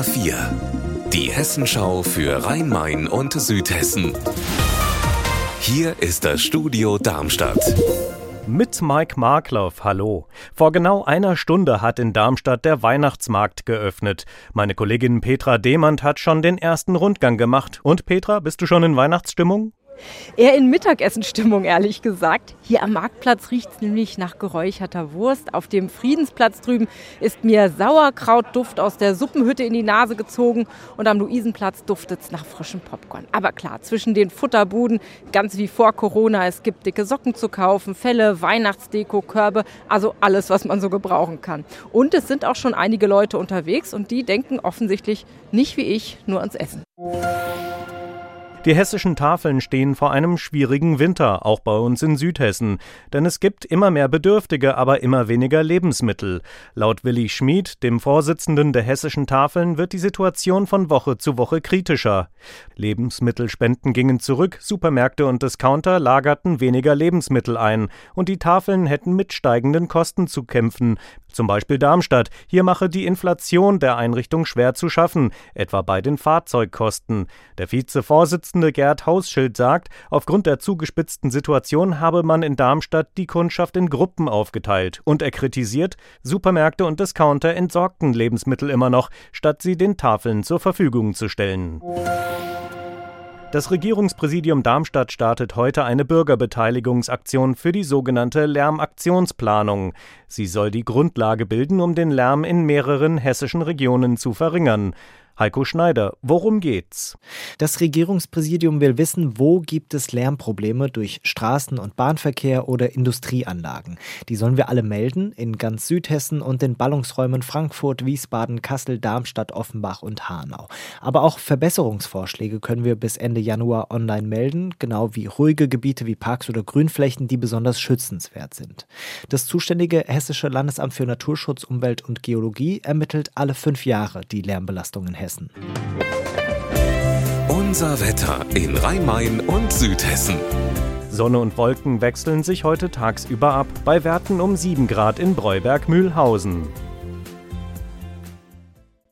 HR4, die Hessenschau für Rhein-Main und Südhessen. Hier ist das Studio Darmstadt. Mit Mike Markloff, hallo. Vor genau einer Stunde hat in Darmstadt der Weihnachtsmarkt geöffnet. Meine Kollegin Petra Demand hat schon den ersten Rundgang gemacht. Und Petra, bist du schon in Weihnachtsstimmung? Eher in Mittagessenstimmung, ehrlich gesagt. Hier am Marktplatz riecht es nämlich nach geräucherter Wurst. Auf dem Friedensplatz drüben ist mir Sauerkrautduft aus der Suppenhütte in die Nase gezogen. Und am Luisenplatz duftet es nach frischem Popcorn. Aber klar, zwischen den Futterbuden, ganz wie vor Corona, es gibt dicke Socken zu kaufen, Felle, Weihnachtsdeko, Körbe, also alles, was man so gebrauchen kann. Und es sind auch schon einige Leute unterwegs und die denken offensichtlich nicht wie ich nur ans Essen. Die hessischen Tafeln stehen vor einem schwierigen Winter, auch bei uns in Südhessen. Denn es gibt immer mehr Bedürftige, aber immer weniger Lebensmittel. Laut Willi Schmid, dem Vorsitzenden der hessischen Tafeln, wird die Situation von Woche zu Woche kritischer. Lebensmittelspenden gingen zurück, Supermärkte und Discounter lagerten weniger Lebensmittel ein, und die Tafeln hätten mit steigenden Kosten zu kämpfen. Zum Beispiel Darmstadt. Hier mache die Inflation der Einrichtung schwer zu schaffen, etwa bei den Fahrzeugkosten. Der Vizevorsitzende Vorsitzende Gerd Hausschild sagt, aufgrund der zugespitzten Situation habe man in Darmstadt die Kundschaft in Gruppen aufgeteilt und er kritisiert, Supermärkte und Discounter entsorgten Lebensmittel immer noch, statt sie den Tafeln zur Verfügung zu stellen. Das Regierungspräsidium Darmstadt startet heute eine Bürgerbeteiligungsaktion für die sogenannte Lärmaktionsplanung. Sie soll die Grundlage bilden, um den Lärm in mehreren hessischen Regionen zu verringern. Heiko Schneider, worum geht's? Das Regierungspräsidium will wissen, wo gibt es Lärmprobleme durch Straßen- und Bahnverkehr oder Industrieanlagen. Die sollen wir alle melden in ganz Südhessen und den Ballungsräumen Frankfurt, Wiesbaden, Kassel, Darmstadt, Offenbach und Hanau. Aber auch Verbesserungsvorschläge können wir bis Ende Januar online melden, genau wie ruhige Gebiete wie Parks oder Grünflächen, die besonders schützenswert sind. Das zuständige Hessische Landesamt für Naturschutz, Umwelt und Geologie ermittelt alle fünf Jahre die Lärmbelastung in Hessen. Hessen. Unser Wetter in Rhein-Main und Südhessen. Sonne und Wolken wechseln sich heute tagsüber ab, bei Werten um 7 Grad in Breuberg-Mühlhausen.